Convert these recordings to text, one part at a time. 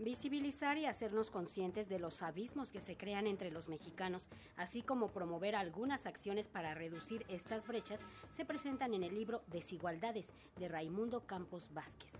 visibilizar y hacernos conscientes de los abismos que se crean entre los mexicanos, así como promover algunas acciones para reducir estas brechas, se presentan en el libro Desigualdades de Raimundo Campos Vázquez.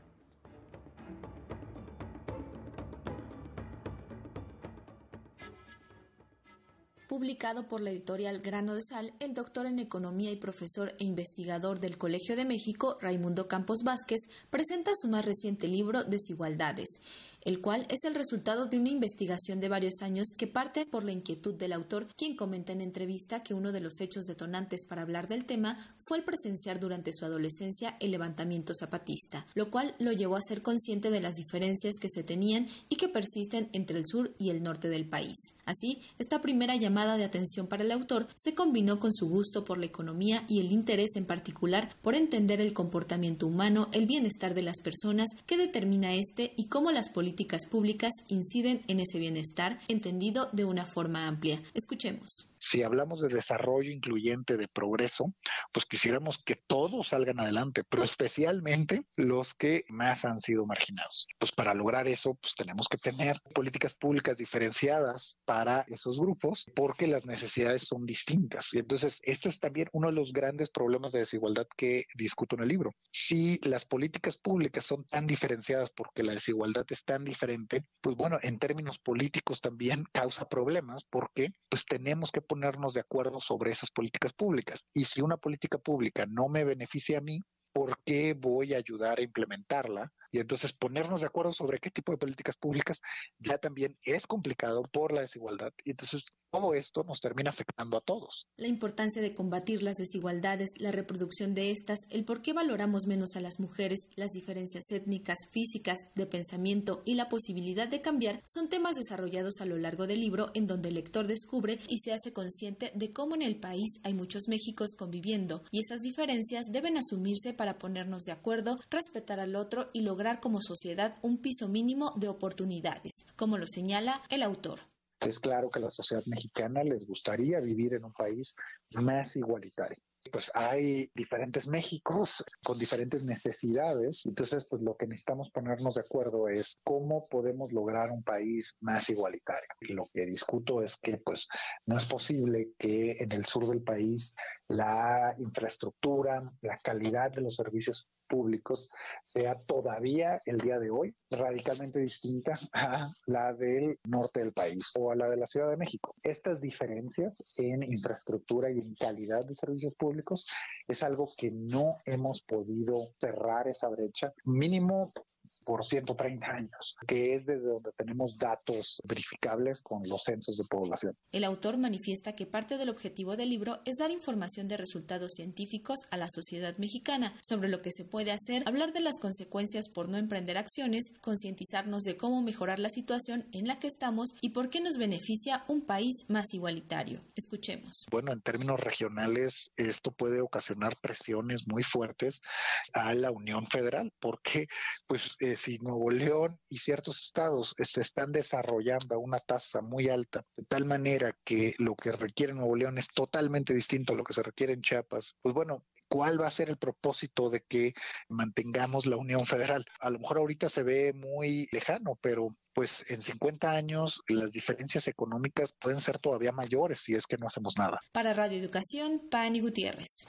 Publicado por la editorial Grano de Sal, el doctor en Economía y profesor e investigador del Colegio de México, Raimundo Campos Vázquez, presenta su más reciente libro Desigualdades el cual es el resultado de una investigación de varios años que parte por la inquietud del autor, quien comenta en entrevista que uno de los hechos detonantes para hablar del tema fue el presenciar durante su adolescencia el levantamiento zapatista, lo cual lo llevó a ser consciente de las diferencias que se tenían y que persisten entre el sur y el norte del país. Así, esta primera llamada de atención para el autor se combinó con su gusto por la economía y el interés en particular por entender el comportamiento humano, el bienestar de las personas, qué determina este y cómo las políticas públicas inciden en ese bienestar entendido de una forma amplia. Escuchemos. Si hablamos de desarrollo incluyente, de progreso, pues quisiéramos que todos salgan adelante, pero especialmente los que más han sido marginados. Pues para lograr eso, pues tenemos que tener políticas públicas diferenciadas para esos grupos porque las necesidades son distintas. Y entonces, esto es también uno de los grandes problemas de desigualdad que discuto en el libro. Si las políticas públicas son tan diferenciadas porque la desigualdad es tan diferente, pues bueno, en términos políticos también causa problemas porque pues tenemos que ponernos de acuerdo sobre esas políticas públicas. Y si una política pública no me beneficia a mí, ¿por qué voy a ayudar a implementarla? Y entonces ponernos de acuerdo sobre qué tipo de políticas públicas ya también es complicado por la desigualdad. Y entonces todo esto nos termina afectando a todos. La importancia de combatir las desigualdades, la reproducción de estas, el por qué valoramos menos a las mujeres, las diferencias étnicas, físicas, de pensamiento y la posibilidad de cambiar son temas desarrollados a lo largo del libro en donde el lector descubre y se hace consciente de cómo en el país hay muchos Méxicos conviviendo y esas diferencias deben asumirse para ponernos de acuerdo, respetar al otro y lograr como sociedad un piso mínimo de oportunidades, como lo señala el autor. Es claro que a la sociedad mexicana les gustaría vivir en un país más igualitario pues hay diferentes Méxicos con diferentes necesidades. Entonces, pues lo que necesitamos ponernos de acuerdo es cómo podemos lograr un país más igualitario. Y lo que discuto es que pues no es posible que en el sur del país la infraestructura, la calidad de los servicios públicos sea todavía el día de hoy radicalmente distinta a la del norte del país o a la de la Ciudad de México. Estas diferencias en infraestructura y en calidad de servicios públicos es algo que no hemos podido cerrar esa brecha mínimo por 130 años, que es desde donde tenemos datos verificables con los censos de población. El autor manifiesta que parte del objetivo del libro es dar información de resultados científicos a la sociedad mexicana sobre lo que se puede hacer, hablar de las consecuencias por no emprender acciones, concientizarnos de cómo mejorar la situación en la que estamos y por qué nos beneficia un país más igualitario. Escuchemos. Bueno, en términos regionales, esto puede ocasionar presiones muy fuertes a la Unión Federal, porque pues eh, si Nuevo León y ciertos estados se están desarrollando a una tasa muy alta, de tal manera que lo que requiere Nuevo León es totalmente distinto a lo que se requiere en Chiapas, pues bueno, cuál va a ser el propósito de que mantengamos la Unión Federal. A lo mejor ahorita se ve muy lejano, pero pues en 50 años las diferencias económicas pueden ser todavía mayores si es que no hacemos nada. Para Radio Educación, Pani Gutiérrez.